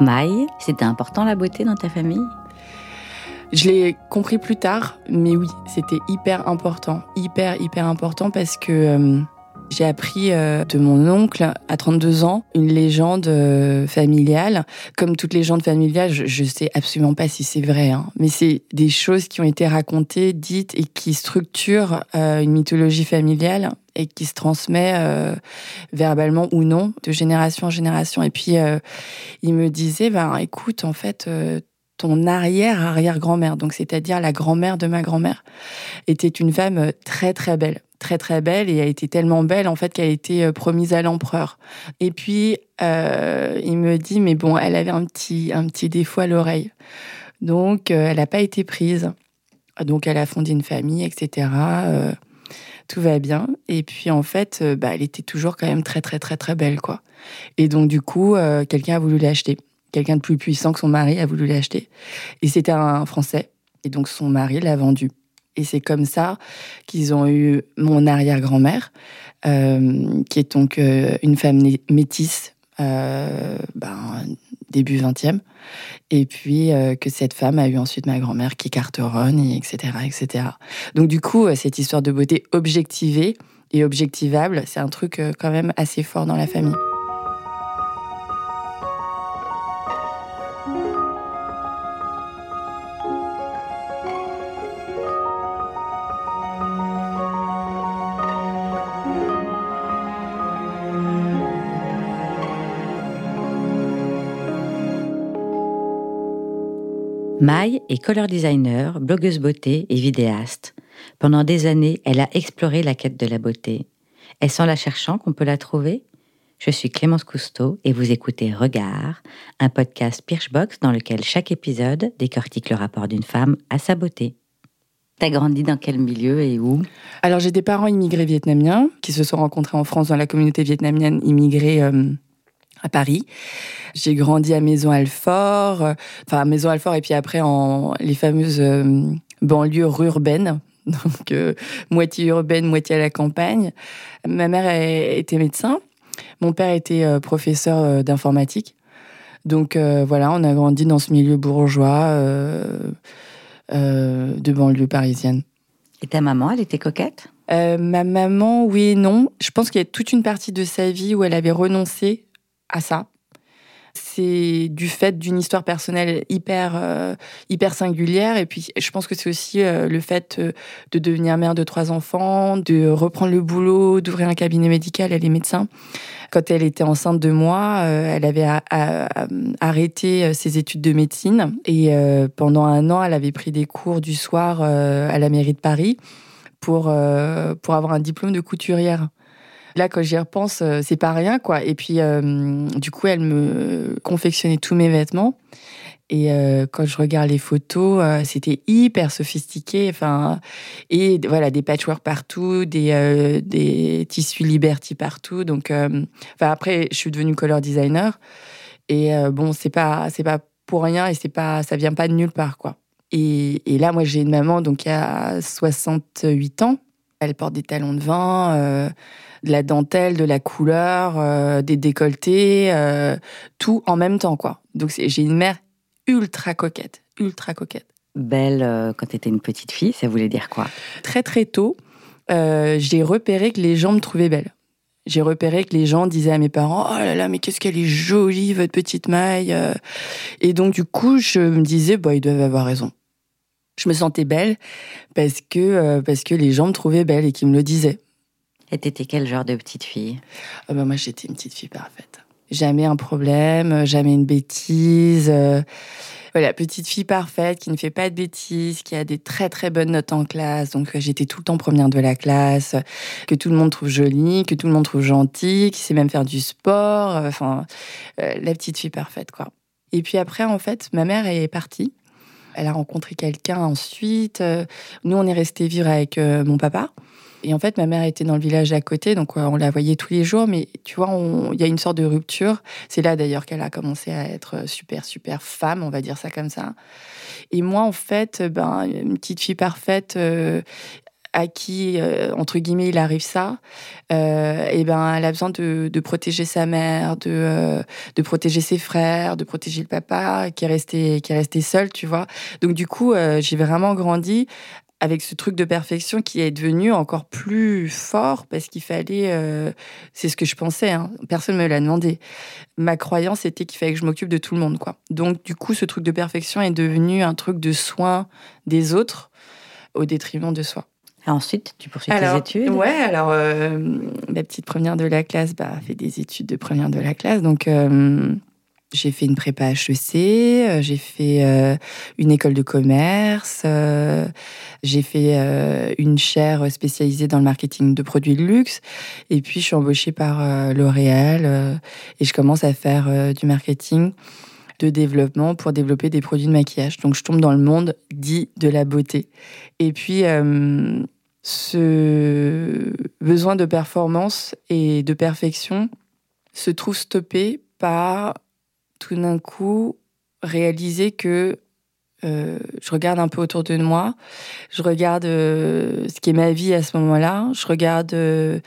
Maï, c'était important la beauté dans ta famille? Je l'ai compris plus tard, mais oui, c'était hyper important, hyper, hyper important parce que euh, j'ai appris euh, de mon oncle à 32 ans une légende euh, familiale. Comme toutes les légendes familiales, je, ne sais absolument pas si c'est vrai, hein, mais c'est des choses qui ont été racontées, dites et qui structurent une mythologie familiale et qui se transmet verbalement ou non de génération en génération. Et puis il me disait, ben écoute, en fait ton arrière-arrière-grand-mère, donc c'est-à-dire la grand-mère de ma grand-mère, était une femme très très belle, très très belle et a été tellement belle en fait qu'elle a été euh, promise à l'empereur. Et puis euh, il me dit mais bon, elle avait un petit un petit défaut à l'oreille, donc euh, elle n'a pas été prise. Donc elle a fondé une famille, etc. tout va bien. Et puis en fait, bah, elle était toujours quand même très très très très belle quoi. Et donc du coup, quelqu'un a voulu l'acheter quelqu'un de plus puissant que son mari a voulu l'acheter. Et c'était un Français. Et donc son mari l'a vendu. Et c'est comme ça qu'ils ont eu mon arrière-grand-mère, euh, qui est donc euh, une femme métisse, euh, ben, début 20e. Et puis que cette femme a eu ensuite ma grand-mère qui carteronne, et etc., etc. Donc du coup, cette histoire de beauté objectivée et objectivable, c'est un truc quand même assez fort dans la famille. Maï est color designer, blogueuse beauté et vidéaste. Pendant des années, elle a exploré la quête de la beauté. Est-ce en la cherchant qu'on peut la trouver? Je suis Clémence Cousteau et vous écoutez Regard, un podcast Birchbox dans lequel chaque épisode décortique le rapport d'une femme à sa beauté. T'as grandi dans quel milieu et où? Alors j'ai des parents immigrés vietnamiens qui se sont rencontrés en France dans la communauté vietnamienne immigrée euh, à Paris. J'ai grandi à Maison-Alfort, euh, enfin à Maison-Alfort et puis après en les fameuses euh, banlieues urbaines, donc euh, moitié urbaine, moitié à la campagne. Ma mère était médecin, mon père était professeur d'informatique. Donc voilà, on a grandi dans ce milieu bourgeois de banlieue parisienne. Et ta maman, elle était coquette? Ma maman, oui et non. Je pense qu'il y a toute une partie de sa vie où elle avait renoncé à ça. C'est du fait d'une histoire personnelle hyper, euh, hyper singulière. Et puis, je pense que c'est aussi euh, le fait euh, de devenir mère de trois enfants, de reprendre le boulot, d'ouvrir un cabinet médical. Elle est médecin. Quand elle était enceinte de moi, elle avait arrêté ses études de médecine. Et pendant un an, elle avait pris des cours du soir à la mairie de Paris pour, pour avoir un diplôme de couturière. Là, quand j'y repense, euh, c'est pas rien, quoi. Et puis, euh, du coup, elle me confectionnait tous mes vêtements. Et euh, quand je regarde les photos, c'était hyper sophistiqué. Enfin, et voilà, des patchwork partout, des, des tissus Liberty partout. Donc, enfin, après, je suis devenue color designer. Et bon, c'est pas, c'est pas pour rien et c'est pas, ça vient pas de nulle part, quoi. Et, là, moi, j'ai une maman donc qui a 68 ans. Elle porte des talons de vin de la dentelle, de la couleur, euh, des décolletés, euh, tout en même temps, quoi. Donc j'ai une mère ultra coquette, ultra coquette. Belle euh, quand tu étais une petite fille, ça voulait dire quoi? Très très tôt, j'ai repéré que les gens me trouvaient belle. J'ai repéré que les gens disaient à mes parents Oh là là, mais qu'est-ce qu'elle est jolie, votre petite maille. Et donc, du coup, je me disais Bah, ils doivent avoir raison. Je me sentais belle parce que, parce que les gens me trouvaient belle et qu'ils me le disaient. Et t'étais quel genre de petite fille? Bah Moi, j'étais une petite fille parfaite. Jamais un problème, jamais une bêtise. Euh, voilà, petite fille parfaite qui ne fait pas de bêtises, qui a des très très bonnes notes en classe. Donc euh, j'étais tout le temps première de la classe, que tout le monde trouve jolie, que tout le monde trouve gentille, qui sait même faire du sport. Euh, enfin, la petite fille parfaite, quoi. Et puis après, en fait, ma mère est partie. Elle a rencontré quelqu'un ensuite. Nous, on est resté vivre avec mon papa. Et en fait, ma mère était dans le village à côté, donc on la voyait tous les jours. Mais tu vois, il y a une sorte de rupture. C'est là d'ailleurs qu'elle a commencé à être super, super femme, on va dire ça comme ça. Et moi, en fait, ben, une petite fille parfaite, euh, à qui, entre guillemets, il arrive ça, et ben, elle a besoin de, protéger sa mère, de, de protéger ses frères, de protéger le papa qui est resté, qui est resté seul, tu vois. Donc, du coup, j'ai vraiment grandi avec ce truc de perfection qui est devenu encore plus fort parce qu'il fallait, euh, c'est ce que je pensais, hein, personne me l'a demandé. Ma croyance était qu'il fallait que je m'occupe de tout le monde, quoi. Donc du coup, ce truc de perfection est devenu un truc de soin des autres au détriment de soi. Et ensuite, tu poursuis tes études Ouais, alors euh, la petite première de la classe bah, fait des études de première de la classe, donc. Euh, j'ai fait une prépa HEC, euh, j'ai fait euh, une école de commerce, euh, j'ai fait une chaire spécialisée dans le marketing de produits de luxe, et puis je suis embauchée par L'Oréal et je commence à faire du marketing de développement pour développer des produits de maquillage. Donc je tombe dans le monde dit de la beauté. Et puis ce besoin de performance et de perfection se trouve stoppé par tout d'un coup réaliser que euh, je regarde un peu autour de moi, je regarde euh, ce qui est ma vie à ce moment-là, je regarde euh,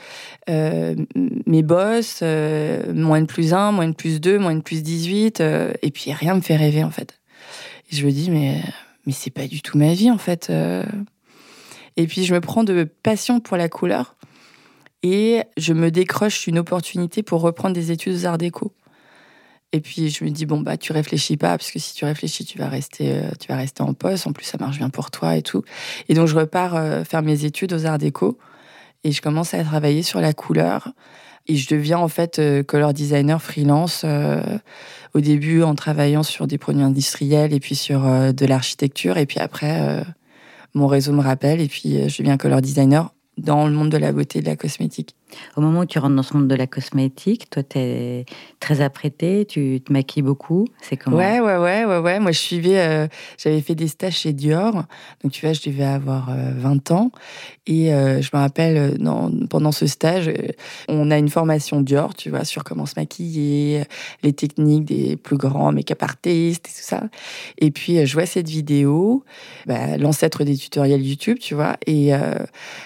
mes boss, moins N plus 1, moins N plus 2, moins N plus 18, et puis rien me fait rêver en fait. Et je me dis, mais, mais c'est pas du tout ma vie en fait. Et puis je me prends de passion pour la couleur et je me décroche une opportunité pour reprendre des études aux arts déco. Et puis je me dis bon bah tu réfléchis pas parce que si tu réfléchis tu vas rester euh, tu vas rester en poste en plus ça marche bien pour toi et tout. Et donc je repars euh, faire mes études aux Arts Déco et je commence à travailler sur la couleur et je deviens en fait euh, color designer freelance au début en travaillant sur des produits industriels et puis sur de l'architecture et puis après mon réseau me rappelle et puis je deviens color designer dans le monde de la beauté et de la cosmétique. Au moment où tu rentres dans ce monde de la cosmétique, toi, tu es très apprêtée, tu te maquilles beaucoup. C'est comment? Ouais, ouais, ouais, ouais, ouais. Moi, je suivais, euh, j'avais fait des stages chez Dior. Donc, tu vois, je devais avoir 20 euh, ans. Et euh, je me rappelle, non, pendant ce stage, on a une formation Dior, tu vois, sur comment se maquiller, les techniques des plus grands make-up artistes et tout ça. Et puis, je vois cette vidéo, bah, l'ancêtre des tutoriels YouTube, tu vois. Et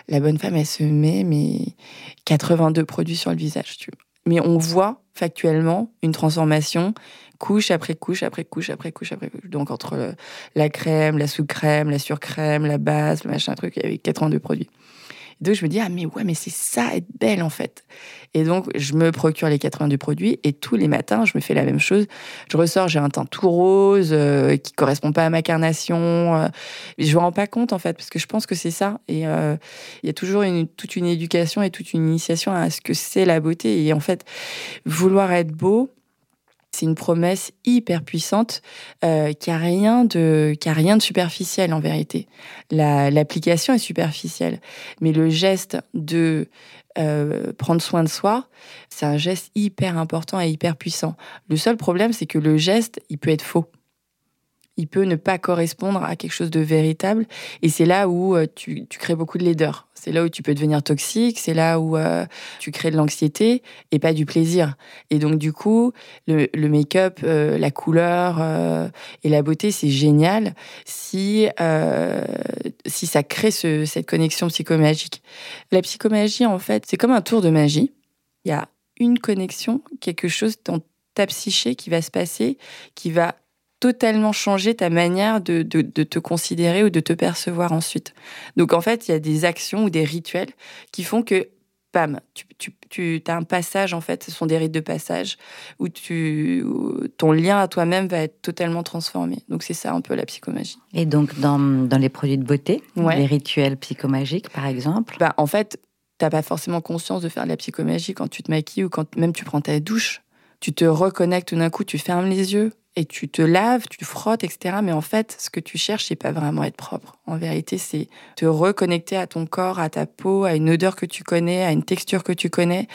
la bonne femme, elle se met, mais 82 produits sur le visage. Tu Mais on voit factuellement une transformation couche après couche après couche après couche après couche. Donc entre la crème, la sous-crème, la surcrème, la base, le machin truc, il y avait 82 produits. Donc je me dis, ah mais ouais, mais c'est ça être belle en fait. Et donc je me procure les 82 produits et tous les matins, je me fais la même chose. Je ressors, j'ai un teint tout rose euh, qui correspond pas à ma carnation. Euh, je me rends pas compte en fait parce que je pense que c'est ça. Et euh, il y a toujours une, toute une éducation et toute une initiation à ce que c'est la beauté. Et en fait, vouloir être beau, c'est une promesse hyper puissante euh, qui a rien de qui a rien de superficiel en vérité. L'application est superficielle, mais le geste de euh, prendre soin de soi, c'est un geste hyper important et hyper puissant. Le seul problème, c'est que le geste, il peut être faux il peut ne pas correspondre à quelque chose de véritable. Et c'est là où euh, tu, crées beaucoup de laideur. C'est là où tu peux devenir toxique, c'est là où euh, tu crées de l'anxiété et pas du plaisir. Et donc, du coup, le, make-up, euh, la couleur et la beauté, c'est génial si, si ça crée cette connexion psychomagique. La psychomagie, en fait, c'est comme un tour de magie. Il y a une connexion, quelque chose dans ta psyché qui va se passer, qui va totalement changer ta manière de, te considérer ou de te percevoir ensuite. Donc en fait, il y a des actions ou des rituels qui font que, bam, tu, tu, as un passage, en fait, ce sont des rites de passage, où, tu, ton lien à toi-même va être totalement transformé. Donc c'est ça un peu la psychomagie. Et donc dans, dans les produits de beauté, les rituels psychomagiques par exemple? Bah, En fait, tu n'as pas forcément conscience de faire de la psychomagie quand tu te maquilles ou quand même tu prends ta douche. Tu te reconnectes tout d'un coup, tu fermes les yeux, et tu te laves, tu frottes, etc. Mais en fait, ce que tu cherches, c'est pas vraiment être propre. En vérité, c'est te reconnecter à ton corps, à ta peau, à une odeur que tu connais, à une texture que tu connais,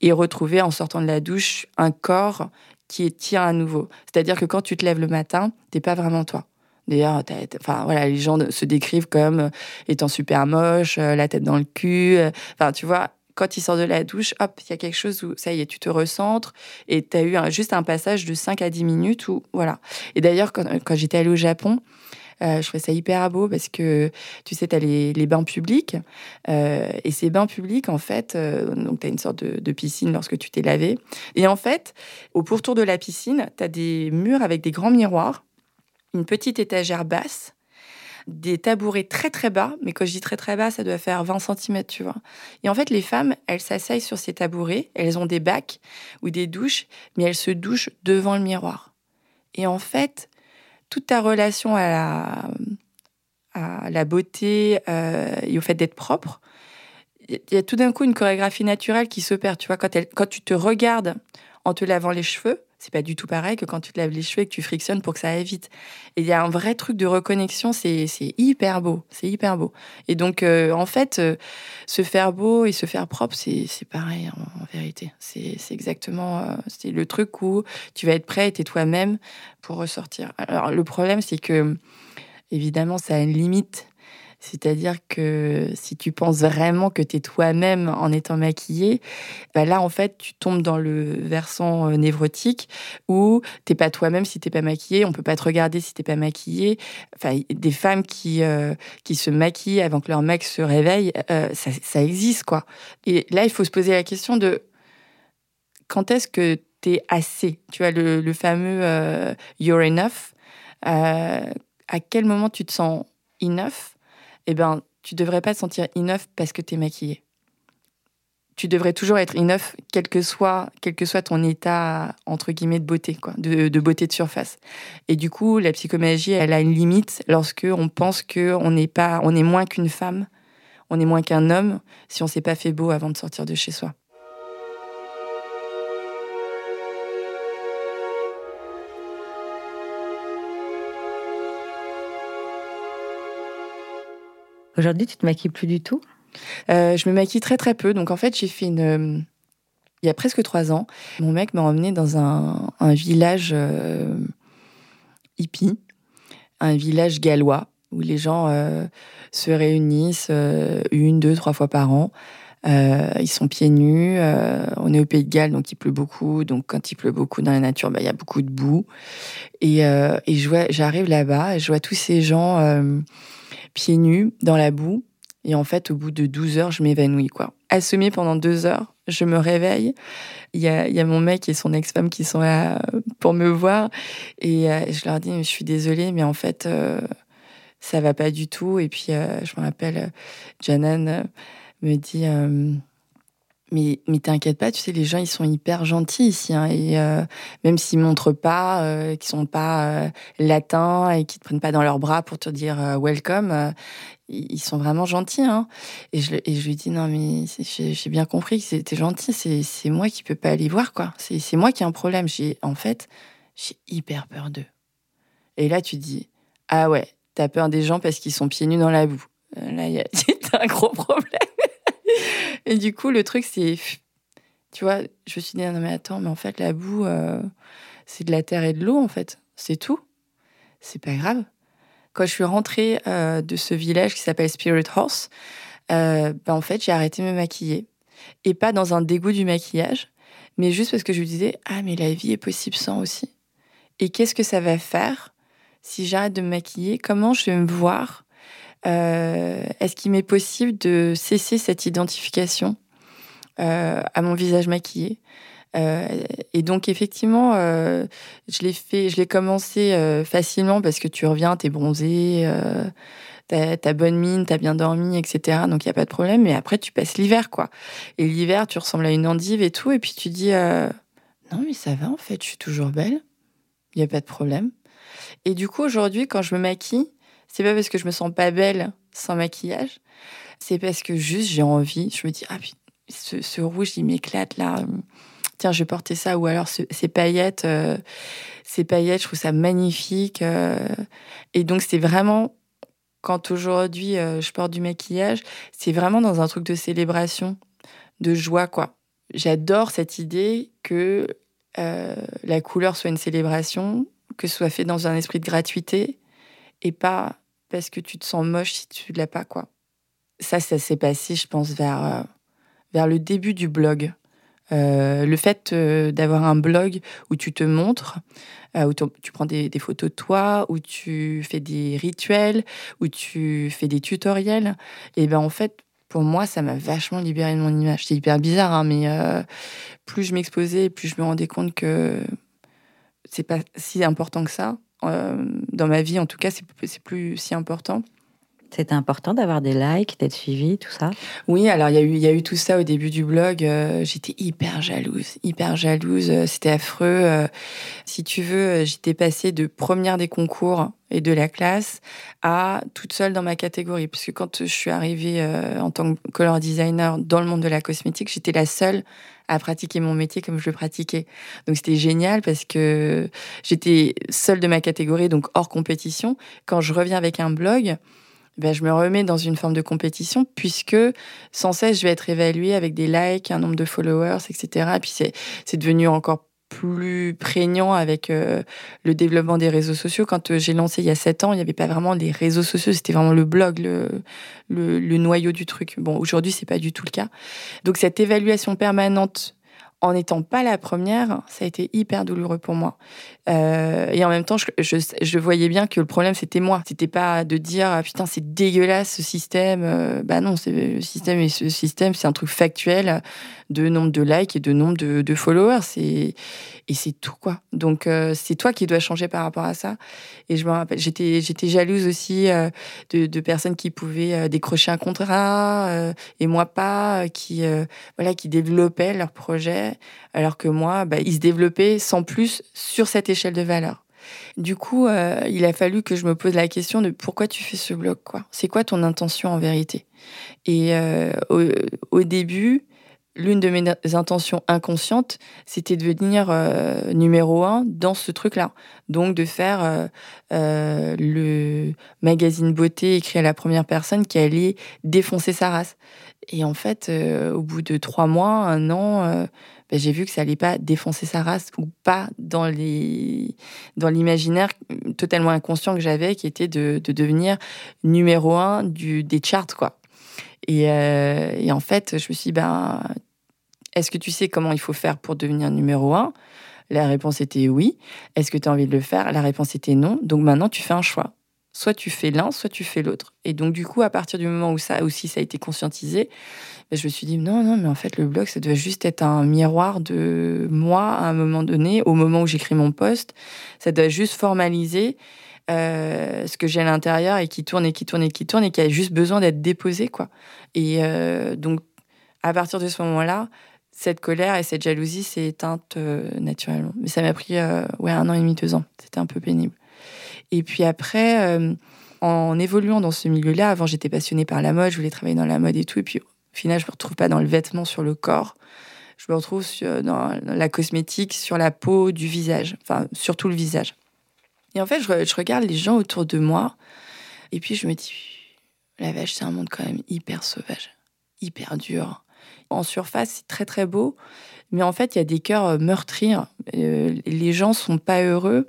et retrouver en sortant de la douche un corps qui est tien à nouveau. C'est-à-dire que quand tu te lèves le matin, t'es pas vraiment toi. D'ailleurs, enfin voilà, les gens se décrivent comme étant super moche, euh, la tête dans le cul. Euh, enfin, tu vois, quand il sort de la douche, hop, il y a quelque chose où ça y est, tu te recentres et tu as eu juste un passage de 5 à 10 minutes où, voilà. Et d'ailleurs, quand, j'étais allée au Japon, je trouvais ça hyper beau parce que, tu sais, tu as les, bains publics. et ces bains publics, en fait, donc tu as une sorte de, de, piscine lorsque tu t'es lavé. Et en fait, au pourtour de la piscine, tu as des murs avec des grands miroirs, une petite étagère basse des tabourets très très bas, mais quand je dis très très bas, ça doit faire 20 cm, tu vois. Et en fait, les femmes, elles s'asseyent sur ces tabourets, elles ont des bacs ou des douches, mais elles se douchent devant le miroir. Et en fait, toute ta relation à la, à la beauté euh, et au fait d'être propre, il y a tout d'un coup une chorégraphie naturelle qui s'opère, tu vois, quand, tu te regardes en te lavant les cheveux, c'est pas du tout pareil que quand tu te laves les cheveux et que tu frictionnes pour que ça aille vite. Et il y a un vrai truc de reconnexion, c'est hyper beau, c'est hyper beau. Et donc, euh, en fait, euh, se faire beau et se faire propre, c'est pareil en, vérité. C'est exactement euh, c'est le truc où tu vas être prêt et toi-même pour ressortir. Alors, le problème, c'est que, évidemment, ça a une limite c'est-à-dire que si tu penses vraiment que tu es toi-même en étant maquillée, bah là, en fait, tu tombes dans le versant euh, névrotique où t'es pas toi-même si t'es pas maquillée, on peut pas te regarder si t'es pas maquillée. Enfin, des femmes qui, euh, qui se maquillent avant que leur mec se réveille, euh, ça, existe, quoi. Et là, il faut se poser la question de quand est-ce que tu es assez? Tu vois, le, fameux you're enough. à quel moment tu te sens enough? Eh ben, tu devrais pas te sentir enough parce que tu es maquillée. Tu devrais toujours être enough, quel que soit, quel que soit ton état, entre guillemets, de beauté, quoi, de, beauté de surface. Et du coup, la psychomagie, elle a une limite lorsque on pense qu'on on est moins qu'une femme, on est moins qu'un homme si on s'est pas fait beau avant de sortir de chez soi. Aujourd'hui, tu te maquilles plus du tout? Euh, Je me maquille très très peu. Donc en fait, j'ai fait une. Euh, il y a presque trois ans, mon mec m'a emmené dans un, village euh, hippie, un village gallois, où les gens se réunissent une, deux, trois fois par an. ils sont pieds nus. on est au Pays de Galles, donc il pleut beaucoup. Donc quand il pleut beaucoup dans la nature, bah, il y a beaucoup de boue. Et, et j'arrive là-bas et je vois tous ces gens pieds nus dans la boue. Et en fait, au bout de 12 heures, je m'évanouis, quoi. Assommée pendant deux heures, je me réveille. Il y a, y a, mon mec et son ex-femme qui sont là pour me voir. Et euh, je leur dis, je suis désolée, mais en fait, euh, ça va pas du tout. Et puis, euh, je me rappelle, Janan me dit, mais, mais t'inquiète pas, tu sais, les gens, ils sont hyper gentils ici. Hein, et euh, même s'ils montrent pas, euh, qu'ils sont pas euh, latins et qu'ils te prennent pas dans leurs bras pour te dire euh, welcome, ils sont vraiment gentils. Hein. Et, je, lui dis, non, mais j'ai bien compris que c'était gentil. C'est moi qui peux pas aller voir, quoi. C'est moi qui ai un problème. J'ai En fait, j'ai hyper peur d'eux. Et là, tu dis, ah ouais, t'as peur des gens parce qu'ils sont pieds nus dans la boue. Là, a un gros problème. Et du coup, le truc, c'est. Tu vois, je me suis dit, non, mais attends, mais en fait, la boue, euh, c'est de la terre et de l'eau, en fait. C'est tout. C'est pas grave. Quand je suis rentrée euh, de ce village qui s'appelle Spirit Horse, euh, ben, en fait, j'ai arrêté de me maquiller. Et pas dans un dégoût du maquillage, mais juste parce que je me disais, ah, mais la vie est possible sans aussi. Et qu'est-ce que ça va faire si j'arrête de me maquiller? Comment je vais me voir euh, est-ce qu'il m'est possible de cesser cette identification euh, à mon visage maquillé euh, et donc effectivement, je l'ai fait, je l'ai commencé facilement parce que tu reviens, t'es bronzé, t'as as bonne mine, t'as bien dormi, etc. Donc il y a pas de problème. Mais après, tu passes l'hiver, quoi. Et l'hiver, tu ressembles à une endive et tout, et puis tu dis non mais ça va en fait, je suis toujours belle, il y a pas de problème. Et du coup aujourd'hui, quand je me maquille, c'est pas parce que je me sens pas belle sans maquillage, c'est parce que juste j'ai envie. Je me dis, ah, ce, rouge, il m'éclate là. Tiens, je vais porter ça. Ou alors ces paillettes, euh, ces paillettes, je trouve ça magnifique. Euh. et donc, c'est vraiment, quand aujourd'hui euh, je porte du maquillage, c'est vraiment dans un truc de célébration, de joie, quoi. J'adore cette idée que la couleur soit une célébration, que ce soit fait dans un esprit de gratuité et pas parce que tu te sens moche si tu l'as pas, quoi. Ça, ça s'est passé, je pense, vers, euh, vers le début du blog. le fait d'avoir un blog où tu te montres, où tu prends des, photos de toi, où tu fais des rituels, où tu fais des tutoriels, et ben en fait, pour moi, ça m'a vachement libéré de mon image. C'est hyper bizarre, hein, mais plus je m'exposais, plus je me rendais compte que c'est pas si important que ça. Dans ma vie, en tout cas, c'est plus si important. C'était important d'avoir des likes, d'être suivi, tout ça? Oui, alors il y, a eu, y a eu tout ça au début du blog. Euh, j'étais hyper jalouse, hyper jalouse. Euh, c'était affreux. Euh, si tu veux, j'étais passée de première des concours et de la classe à toute seule dans ma catégorie. Puisque quand je suis arrivée en tant que color designer dans le monde de la cosmétique, j'étais la seule à pratiquer mon métier comme je le pratiquais. Donc c'était génial parce que j'étais seule de ma catégorie, donc hors compétition. Quand je reviens avec un blog, ben, je me remets dans une forme de compétition puisque sans cesse je vais être évaluée avec des likes, un nombre de followers, etc. Et puis c'est devenu encore plus prégnant avec euh, le développement des réseaux sociaux. Quand euh, j'ai lancé il y a sept ans, il n'y avait pas vraiment les réseaux sociaux, c'était vraiment le blog, le, le, le noyau du truc. Bon, aujourd'hui, c'est pas du tout le cas. Donc cette évaluation permanente en n'étant pas la première, ça a été hyper douloureux pour moi. Euh, et en même temps, je, voyais bien que le problème, c'était moi. C'était pas de dire ah, putain, c'est dégueulasse ce système. Euh, bah non, le système et ce système, c'est un truc factuel de nombre de likes et de nombre de, de followers. Et, c'est tout, quoi. Donc, euh, c'est toi qui dois changer par rapport à ça. Et je me rappelle, j'étais, jalouse aussi de, personnes qui pouvaient décrocher un contrat et moi pas, qui, voilà, qui développaient leur projet, alors que moi, bah, ils se développaient sans plus sur cette échelle de valeur. Du coup, il a fallu que je me pose la question de pourquoi tu fais ce blog. C'est quoi ton intention en vérité? Et au, au, début, l'une de mes intentions inconscientes, c'était de devenir euh, numéro un dans ce truc-là. Donc de faire euh, euh, le magazine beauté écrit à la première personne qui allait défoncer sa race. Et en fait, au bout de trois mois, un an, ben, j'ai vu que ça allait pas défoncer sa race ou pas dans les dans l'imaginaire totalement inconscient que j'avais, qui était de, de devenir numéro un du des charts quoi. Et, et, en fait, je me suis dit, ben, est-ce que tu sais comment il faut faire pour devenir numéro un? La réponse était oui. Est-ce que tu as envie de le faire? La réponse était non. Donc maintenant, tu fais un choix. Soit tu fais l'un, soit tu fais l'autre. Et donc, du coup, à partir du moment où ça aussi, ça a été conscientisé, ben, je me suis dit, non, non, mais en fait, le blog, ça doit juste être un miroir de moi à un moment donné, au moment où j'écris mon poste. Ça doit juste formaliser euh, ce que j'ai à l'intérieur et qui tourne et qui tourne et qui tourne et qui a juste besoin d'être déposé, quoi. Et euh, donc, à partir de ce moment-là, cette colère et cette jalousie s'est éteinte euh, naturellement. Mais ça m'a pris ouais, un an et demi, deux ans. C'était un peu pénible. Et puis après, euh, en évoluant dans ce milieu-là, avant j'étais passionnée par la mode, je voulais travailler dans la mode et tout. Et puis au final, je me retrouve pas dans le vêtement sur le corps. Je me retrouve dans la cosmétique, sur la peau, du visage. Enfin, surtout le visage. Et en fait, je, je regarde les gens autour de moi. Et puis je me dis, la vache, c'est un monde quand même hyper sauvage, hyper dur en surface, c'est très très beau, mais en fait, il y a des cœurs euh, meurtris. Euh, les gens sont pas heureux.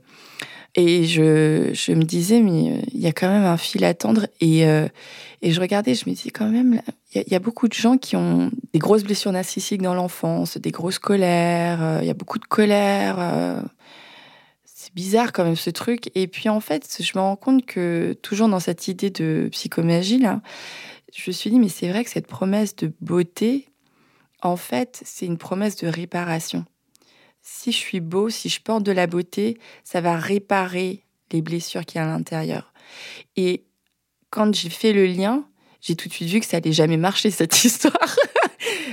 Et je, je me disais, mais euh, il y a quand même un fil à tendre. Et, et je regardais, je me disais quand même, il y, a beaucoup de gens qui ont des grosses blessures narcissiques dans l'enfance, des grosses colères, il y a beaucoup de colère. c'est bizarre quand même ce truc. Et puis en fait, je me rends compte que toujours dans cette idée de psychomagie, là, je me suis dit, mais c'est vrai que cette promesse de beauté, en fait, c'est une promesse de réparation. Si je suis beau, si je porte de la beauté, ça va réparer les blessures qu'il y a à l'intérieur. Et quand j'ai fait le lien, j'ai tout de suite vu que ça n'allait jamais marcher cette histoire.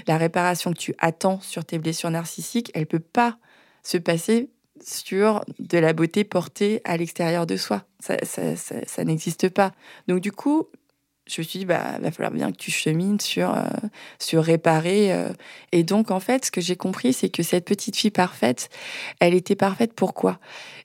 la réparation que tu attends sur tes blessures narcissiques, elle peut pas se passer sur de la beauté portée à l'extérieur de soi. Ça, ça n'existe pas. Donc du coup, je me suis dit, bah, va falloir bien que tu chemines sur, euh, sur réparer. Euh. Et donc, en fait, ce que j'ai compris, c'est que cette petite fille parfaite, elle était parfaite pourquoi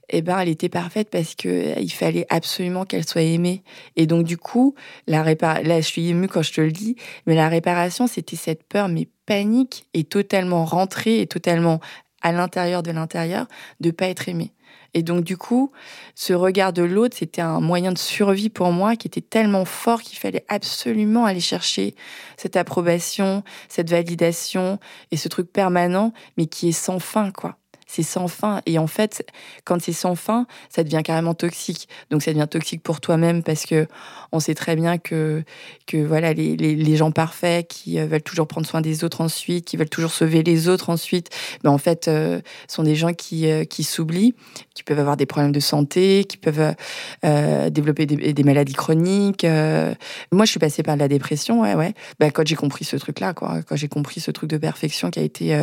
Eh ben, elle était parfaite parce que euh, il fallait absolument qu'elle soit aimée. Et donc, du coup, la répar... là, je suis émue quand je te le dis, mais la réparation, c'était cette peur, mais panique, et totalement rentrée, et totalement à l'intérieur de l'intérieur de pas être aimé. Et donc, du coup, ce regard de l'autre, c'était un moyen de survie pour moi qui était tellement fort qu'il fallait absolument aller chercher cette approbation, cette validation et ce truc permanent, mais qui est sans fin, quoi c'est sans fin. Et en fait, quand c'est sans fin, ça devient carrément toxique. Donc ça devient toxique pour toi-même parce que on sait très bien que, que voilà, les, les, gens parfaits qui euh, veulent toujours prendre soin des autres ensuite, qui veulent toujours sauver les autres ensuite, ben, en fait, euh, sont des gens qui, euh, qui s'oublient, qui peuvent avoir des problèmes de santé, qui peuvent développer des, maladies chroniques. moi, je suis passée par la dépression, ouais, ouais. Ben, quand j'ai compris ce truc-là, quoi, quand j'ai compris ce truc de perfection qui a été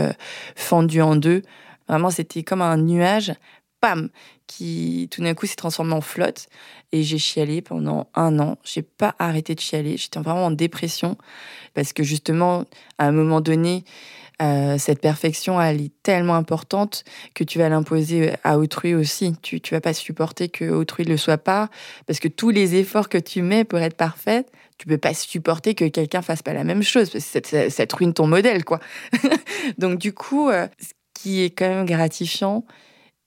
fendu en deux, Vraiment, c'était comme un nuage, pam, qui tout d'un coup s'est transformé en flotte. Et j'ai chialé pendant un an. J'ai pas arrêté de chialer. J'étais vraiment en dépression parce que justement, à un moment donné, euh, cette perfection, elle est tellement importante que tu vas l'imposer à autrui aussi. Tu, tu vas pas supporter que autrui ne le soit pas parce que tous les efforts que tu mets pour être parfaite, tu peux pas supporter que quelqu'un fasse pas la même chose parce que ça, te ruine ton modèle, quoi. Donc du coup, euh, qui est quand même gratifiant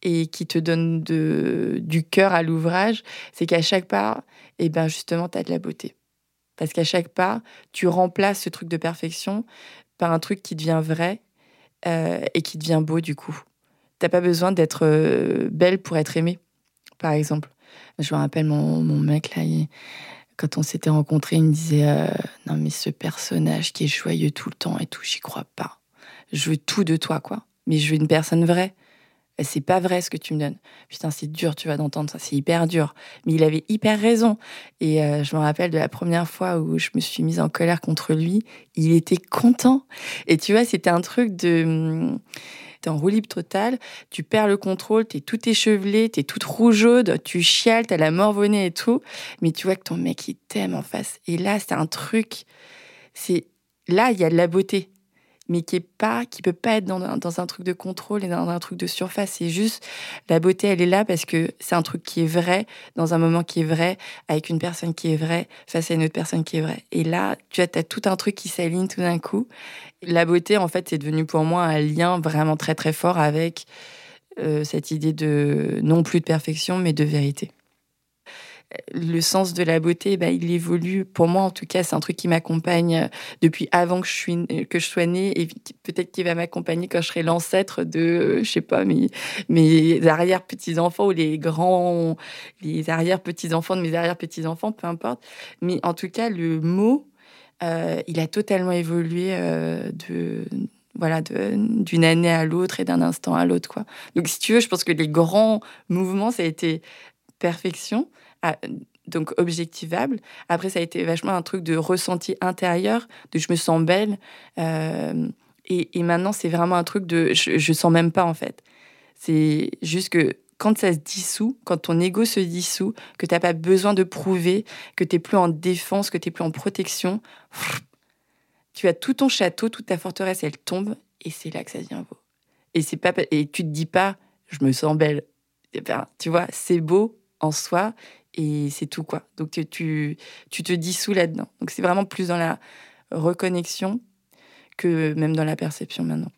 et qui te donne du cœur à l'ouvrage, c'est qu'à chaque pas, et eh ben justement, tu as de la beauté. Parce qu'à chaque pas, tu remplaces ce truc de perfection par un truc qui devient vrai euh, et qui devient beau du coup. T'as pas besoin d'être euh, belle pour être aimée, par exemple. Je me rappelle mon, mon mec là, quand on s'était rencontrés, il me disait euh, Non, mais ce personnage qui est joyeux tout le temps et tout, j'y crois pas. Je veux tout de toi, quoi mais je veux une personne vraie. C'est pas vrai ce que tu me donnes. Putain, c'est dur, tu vas d'entendre ça, c'est hyper dur. Mais il avait hyper raison. Et euh, je me rappelle de la première fois où je me suis mise en colère contre lui, il était content. Et tu vois, c'était un truc de. Hum, t'es en roue libre totale, tu perds le contrôle, t'es tout échevelé, t'es toute rougeaude, tu chiales, t'as la morvonnée et tout. Mais tu vois que ton mec, il t'aime en face. Et là, c'est un truc. C'est. Là, il y a de la beauté mais qui est pas, qui peut pas être dans, un truc de contrôle et dans un truc de surface. C'est juste la beauté, elle est là parce que c'est un truc qui est vrai dans un moment qui est vrai avec une personne qui est vraie face à une autre personne qui est vraie. Et là, tu as, as tout un truc qui s'aligne tout d'un coup. La beauté, en fait, c'est devenu pour moi un lien vraiment très très fort avec euh, cette idée de non plus de perfection, mais de vérité le sens de la beauté, bah, il évolue. Pour moi, en tout cas, c'est un truc qui m'accompagne depuis avant que je, suis, que je sois née et peut-être qu'il va m'accompagner quand je serai l'ancêtre de, euh, je sais pas, mes, mes arrière-petits-enfants ou les grands, les arrière-petits-enfants de mes arrière-petits-enfants, peu importe. Mais en tout cas, le mot, euh, il a totalement évolué euh, de voilà d'une année à l'autre et d'un instant à l'autre. Donc si tu veux, je pense que les grands mouvements ça a été perfection, donc objectivable. Après, ça a été vachement un truc de ressenti intérieur, de je me sens belle. Euh, et, maintenant, c'est vraiment un truc de je, je sens même pas en fait. C'est juste que quand ça se dissout, quand ton ego se dissout, que tu n'as pas besoin de prouver, que tu n'es plus en défense, que tu n'es plus en protection, tu as tout ton château, toute ta forteresse, elle tombe, et c'est là que ça devient beau. Et, c'est pas, et tu te dis pas, je me sens belle. tu vois, c'est beau en soi, et c'est tout quoi. Donc tu, tu, te dissous là-dedans. Donc c'est vraiment plus dans la reconnexion que même dans la perception maintenant.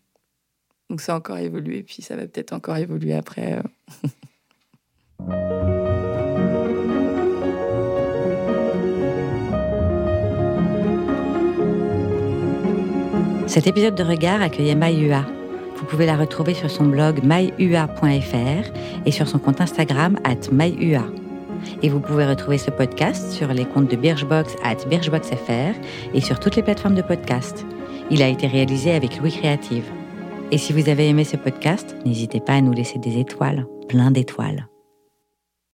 Donc ça a encore évolué, puis ça va peut-être encore évoluer après. Euh. Cet épisode de Regard accueillait MyUA. Vous pouvez la retrouver sur son blog myua.fr et sur son compte Instagram at myua. Et vous pouvez retrouver ce podcast sur les comptes de Birchbox at birchboxfr et sur toutes les plateformes de podcast. Il a été réalisé avec Louis Créative. Et si vous avez aimé ce podcast, n'hésitez pas à nous laisser des étoiles, plein d'étoiles.